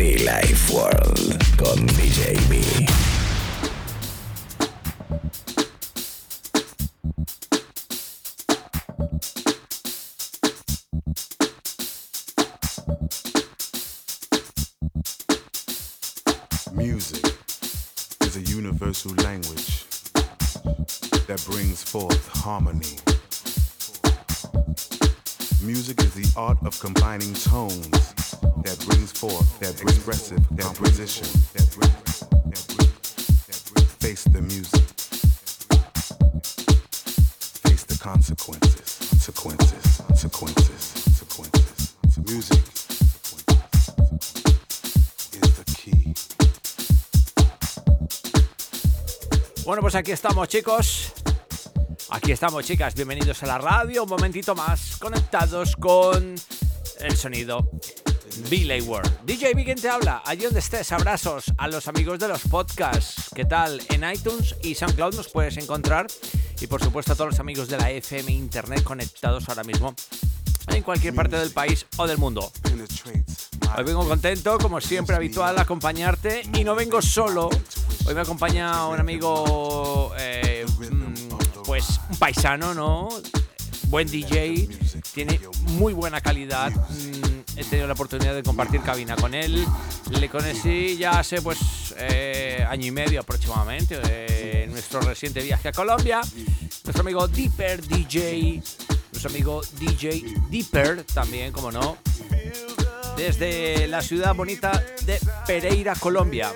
Be Life World con DJ B. Music is a universal language that brings forth harmony. Music is the art of combining tones that brings forth that expressive composition. Face the music. Face the consequences. Consequences. Consequences. Consequences. Music. Bueno, pues aquí estamos, chicos. Aquí estamos, chicas. Bienvenidos a la radio. Un momentito más conectados con el sonido. Billy World. DJ B, ¿quién te habla? Allí donde estés, abrazos a los amigos de los podcasts. ¿Qué tal? En iTunes y SoundCloud nos puedes encontrar. Y por supuesto a todos los amigos de la FM Internet conectados ahora mismo en cualquier parte del país o del mundo. Hoy vengo contento, como siempre habitual, a acompañarte y no vengo solo. Hoy me acompaña un amigo, eh, mm, pues un paisano, ¿no? Buen DJ, tiene muy buena calidad. Mm, He tenido la oportunidad de compartir cabina con él. Le conocí ya hace pues eh, año y medio aproximadamente eh, en nuestro reciente viaje a Colombia. Nuestro amigo Deeper DJ, nuestro amigo DJ Deeper también, como no, desde la ciudad bonita de Pereira, Colombia.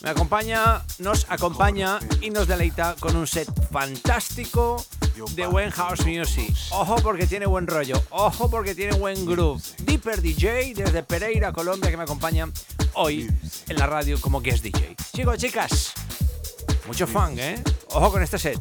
Me acompaña, nos acompaña y nos deleita con un set fantástico de buen house music. Ojo porque tiene buen rollo, ojo porque tiene buen groove. Deeper DJ desde Pereira, Colombia, que me acompaña hoy en la radio como guest DJ. Chicos, chicas, mucho fun, ¿eh? Ojo con este set.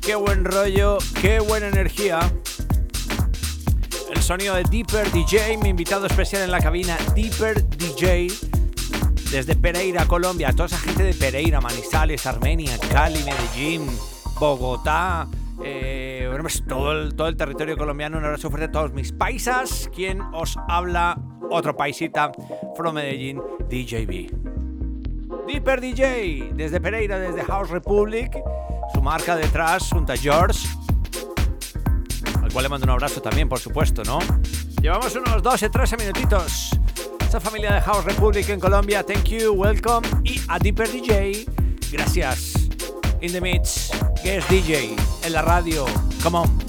Qué buen rollo, qué buena energía. El sonido de Deeper DJ, mi invitado especial en la cabina, Deeper DJ, desde Pereira, Colombia. Toda esa gente de Pereira, Manizales, Armenia, Cali, Medellín, Bogotá, eh, pues todo, el, todo el territorio colombiano. Un abrazo fuerte a todos mis paisas. Quien os habla, otro paisita, from Medellín, DJB. Deeper DJ, desde Pereira, desde House Republic. Su marca detrás, junto a George. Al cual le mando un abrazo también, por supuesto, ¿no? Llevamos unos 12, 13 minutitos. Esa familia de House Republic en Colombia, thank you, welcome. Y a Deeper DJ, gracias. In the mix, guest DJ, en la radio, come on.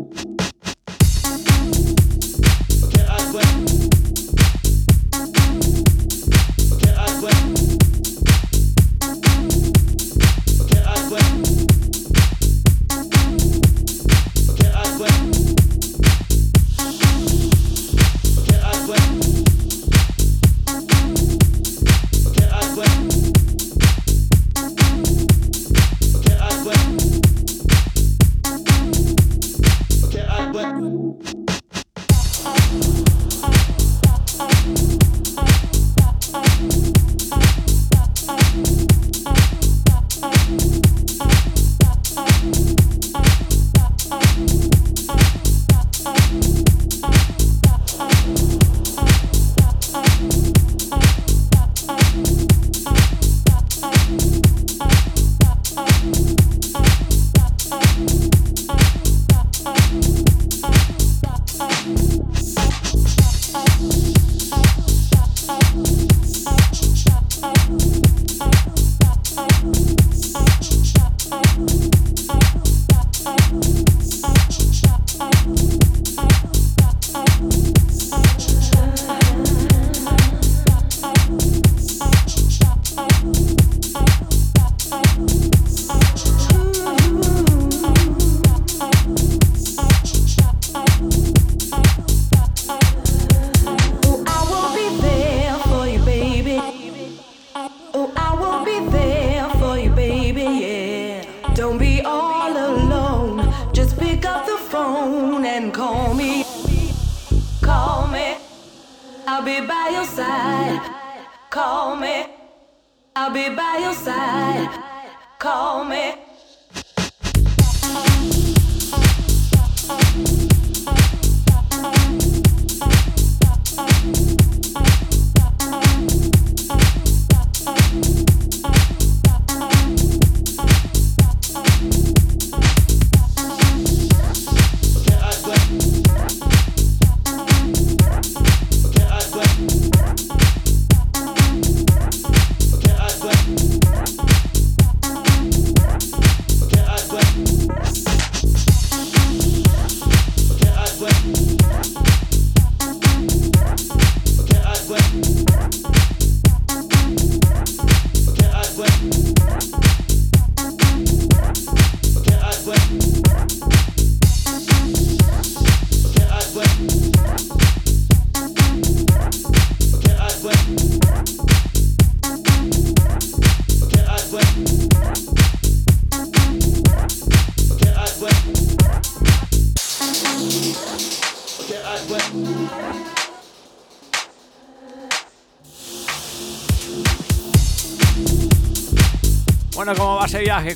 o, I'll be by your side. Call me.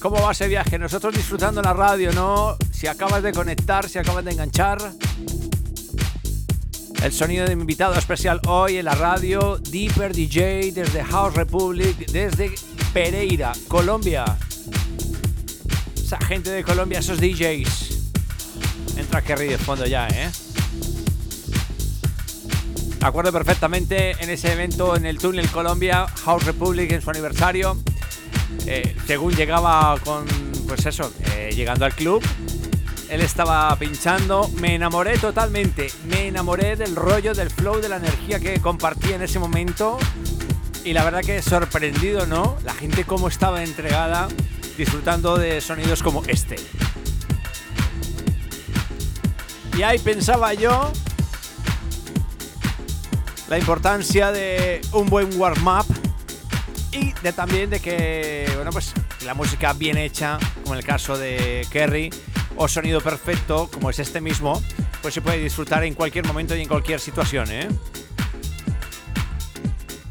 ¿Cómo va ese viaje? Nosotros disfrutando la radio, ¿no? Si acabas de conectar, si acabas de enganchar. El sonido de mi invitado especial hoy en la radio, Deeper DJ desde House Republic, desde Pereira, Colombia. Esa gente de Colombia, esos DJs. Entra Kerry de fondo ya, ¿eh? Acuerdo perfectamente en ese evento en el túnel Colombia, House Republic en su aniversario. Eh, según llegaba con, pues eso, eh, llegando al club, él estaba pinchando, me enamoré totalmente, me enamoré del rollo, del flow, de la energía que compartía en ese momento y la verdad que sorprendido, ¿no? La gente cómo estaba entregada disfrutando de sonidos como este. Y ahí pensaba yo la importancia de un buen warm-up también de que, bueno, pues la música bien hecha, como en el caso de Kerry, o sonido perfecto, como es este mismo, pues se puede disfrutar en cualquier momento y en cualquier situación, ¿eh?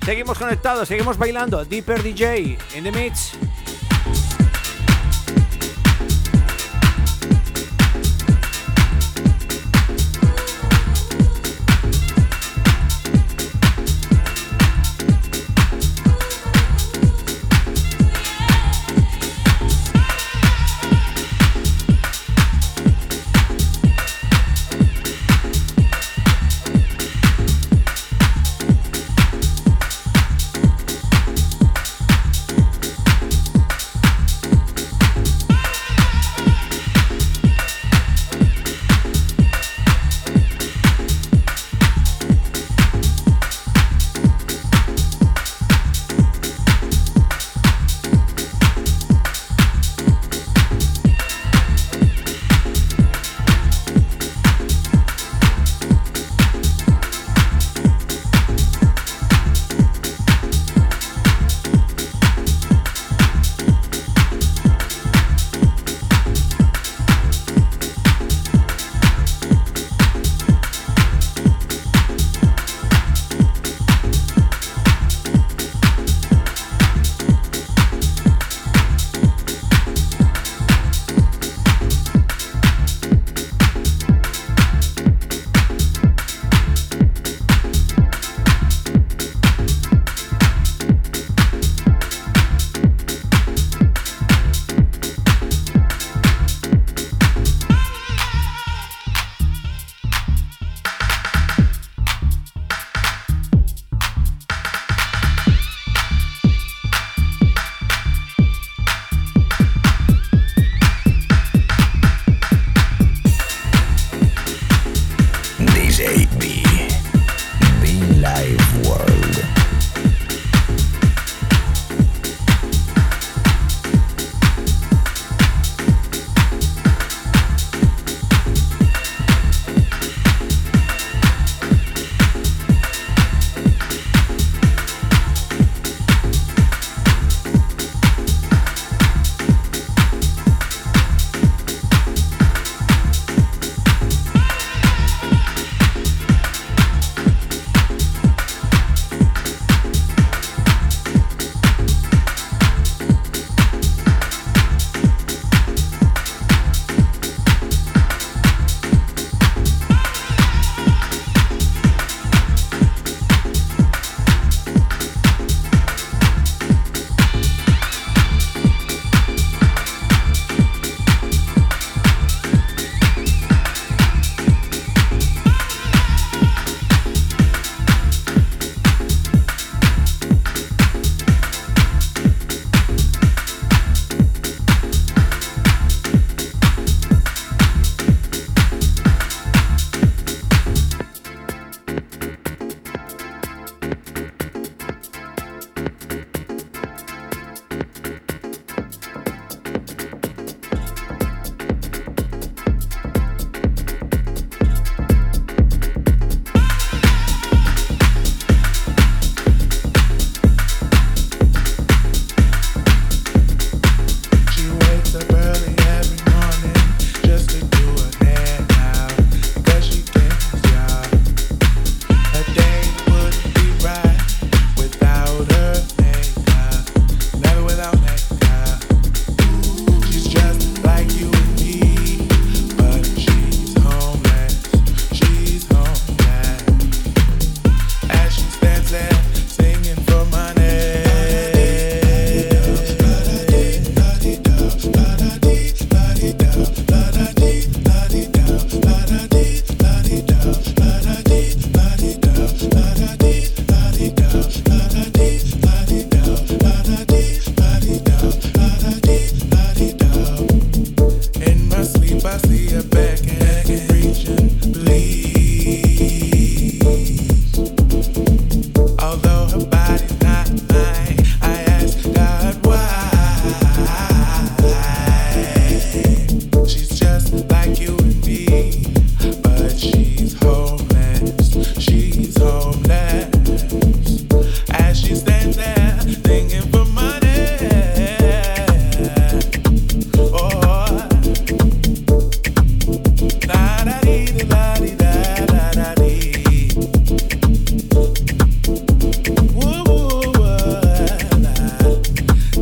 Seguimos conectados, seguimos bailando. Deeper DJ in the mix.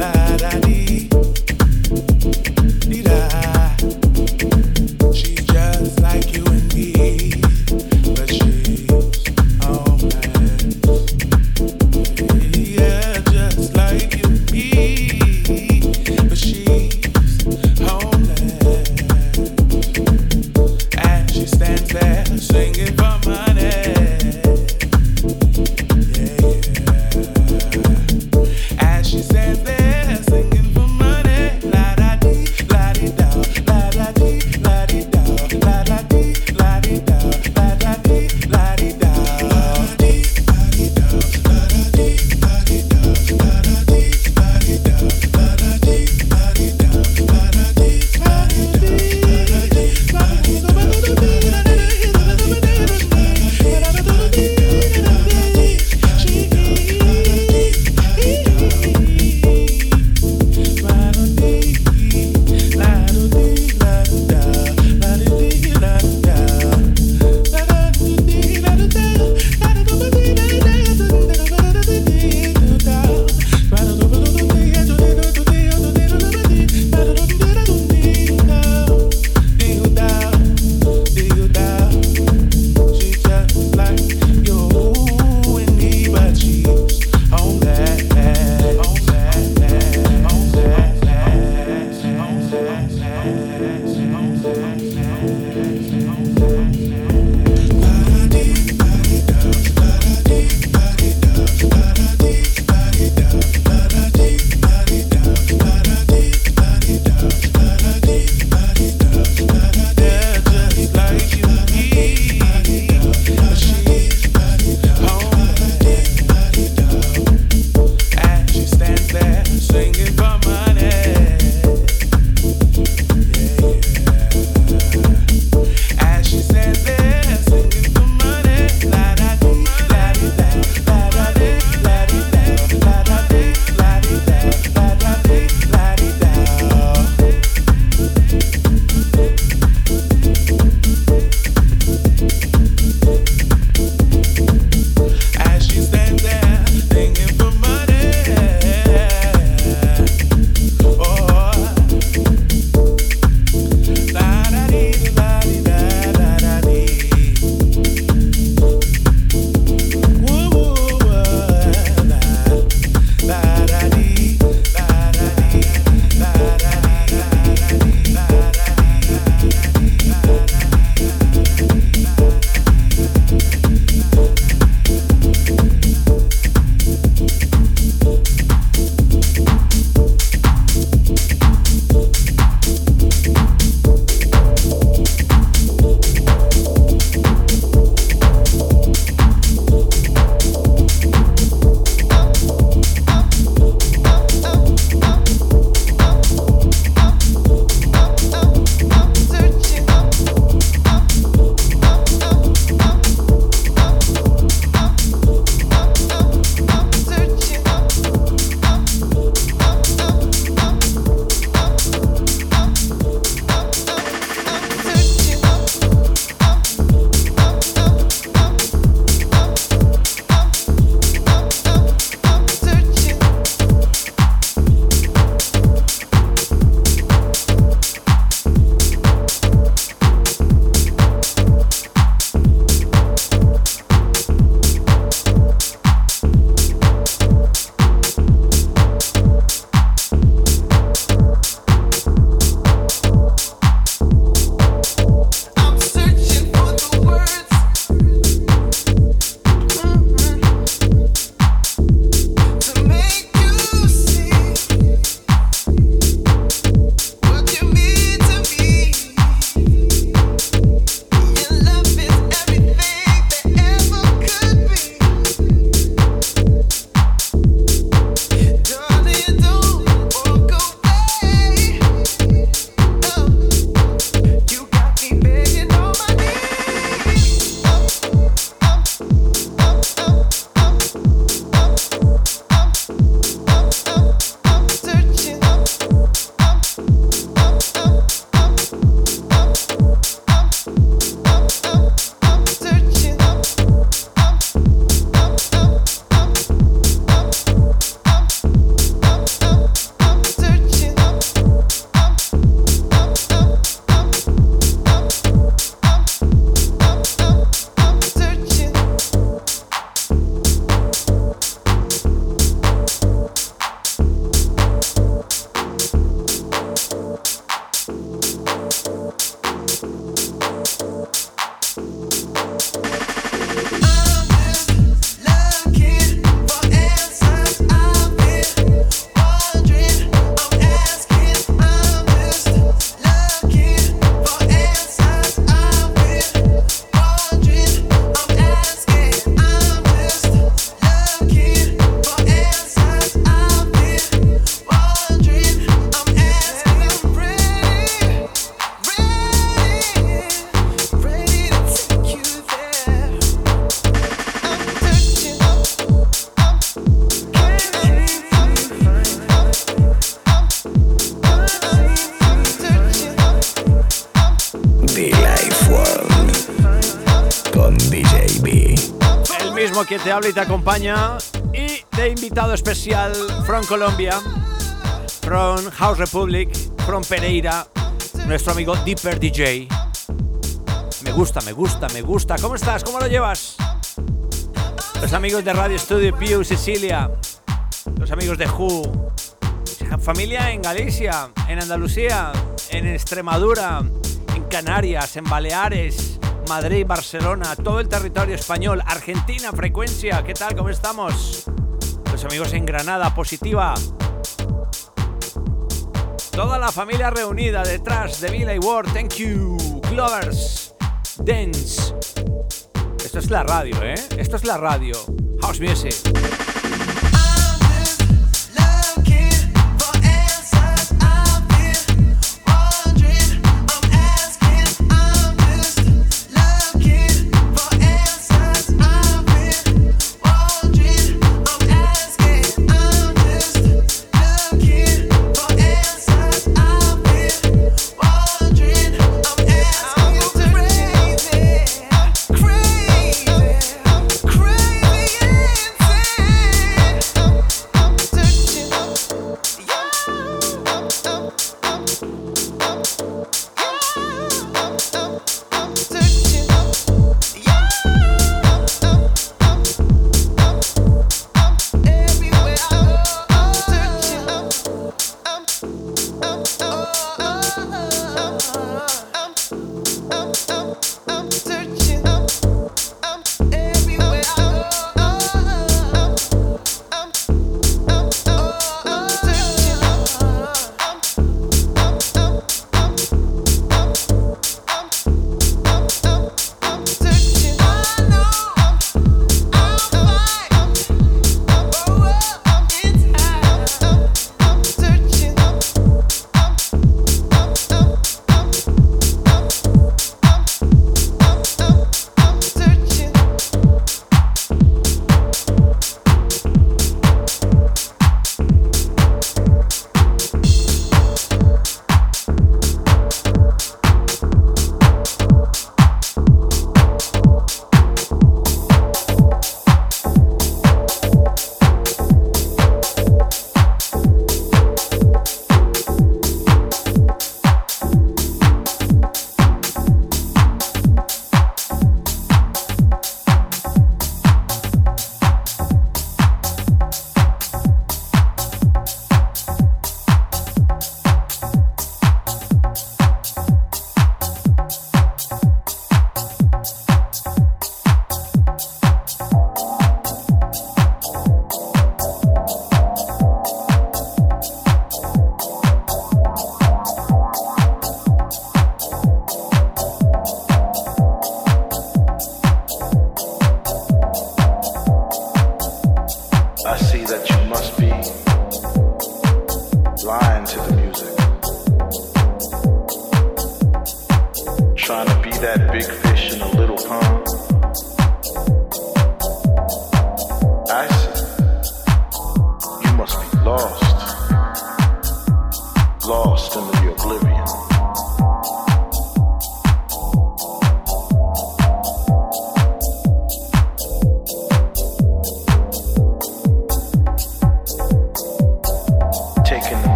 that I need. Te habla y te acompaña. Y de invitado especial from Colombia, from House Republic, from Pereira, nuestro amigo Deeper DJ. Me gusta, me gusta, me gusta. ¿Cómo estás? ¿Cómo lo llevas? Los amigos de Radio Studio Piu, Sicilia. Los amigos de Who. Familia en Galicia, en Andalucía, en Extremadura, en Canarias, en Baleares, Madrid, Barcelona, todo el territorio español, Argentina, frecuencia. ¿Qué tal? ¿Cómo estamos? Los amigos en Granada, positiva. Toda la familia reunida detrás de Villa y Ward. Thank you. Clovers. Dance. Esto es la radio, ¿eh? Esto es la radio. House Music.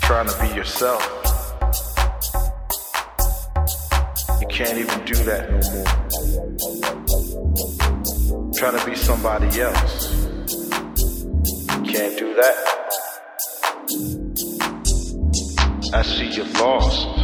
Trying to be yourself. You can't even do that no more. Trying to be somebody else. You can't do that. I see your flaws.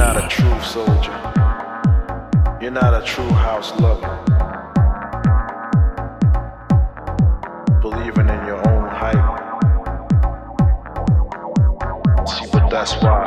not a true soldier. You're not a true house lover. Believing in your own hype. See, but that's why.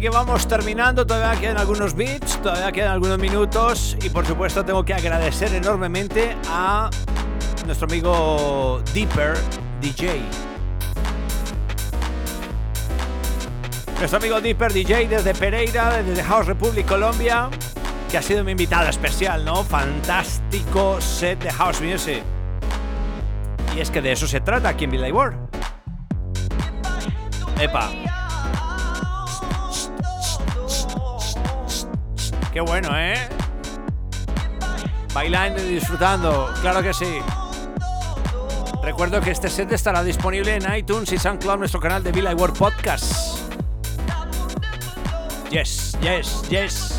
Que vamos terminando, todavía quedan algunos beats, todavía quedan algunos minutos y por supuesto tengo que agradecer enormemente a nuestro amigo Deeper DJ. Nuestro amigo Deeper DJ desde Pereira, desde House Republic Colombia, que ha sido mi invitado especial, ¿no? Fantástico set de House Music. Y es que de eso se trata aquí en World. Epa. Qué bueno, ¿eh? Bailando y disfrutando, claro que sí. Recuerdo que este set estará disponible en iTunes y SoundCloud, nuestro canal de Billy World Podcast. Yes, yes, yes.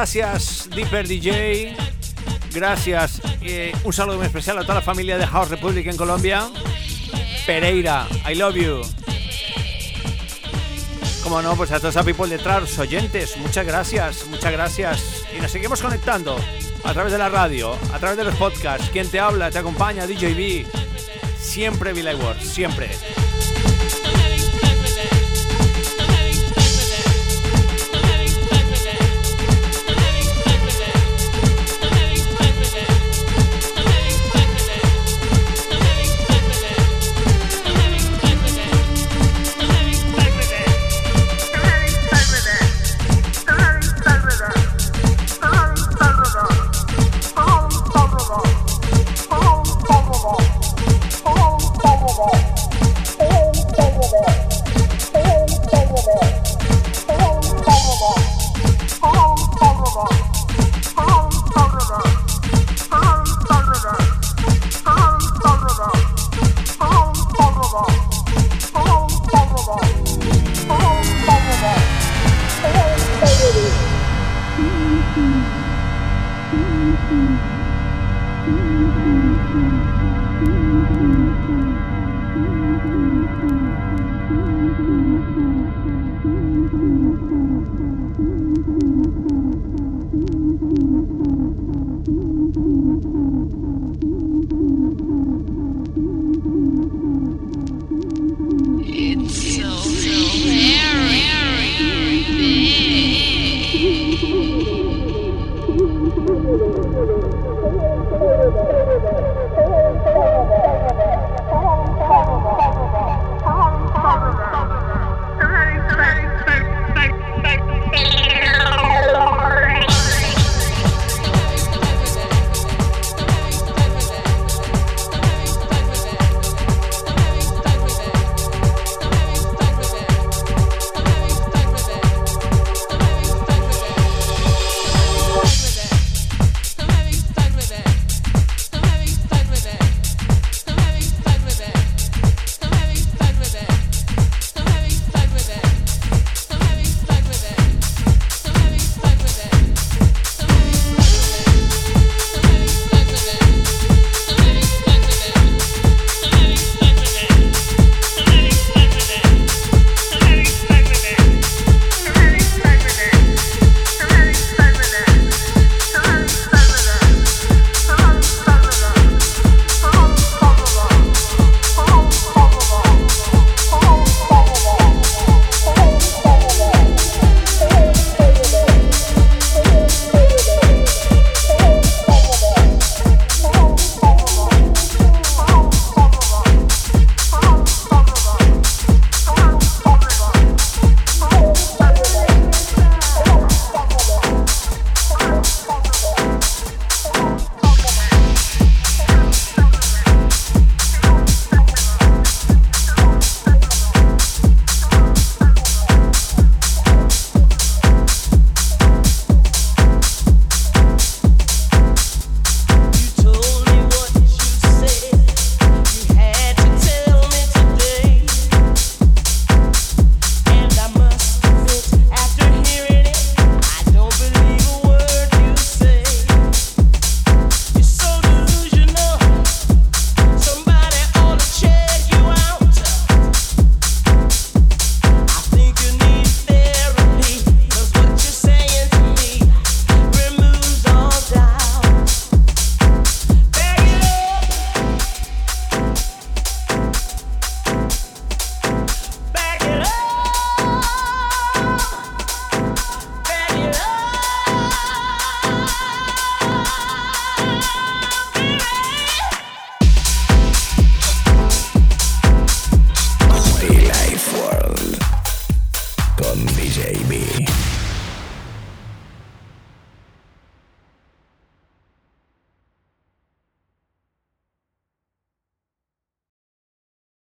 Gracias Deeper DJ. Gracias. Eh, un saludo muy especial a toda la familia de House Republic en Colombia. Pereira, I love you. Como no, pues a todos a people detrás, oyentes, muchas gracias, muchas gracias. Y nos seguimos conectando a través de la radio, a través de los podcasts. Quien te habla, te acompaña, DJB. Siempre Billy Ward, siempre.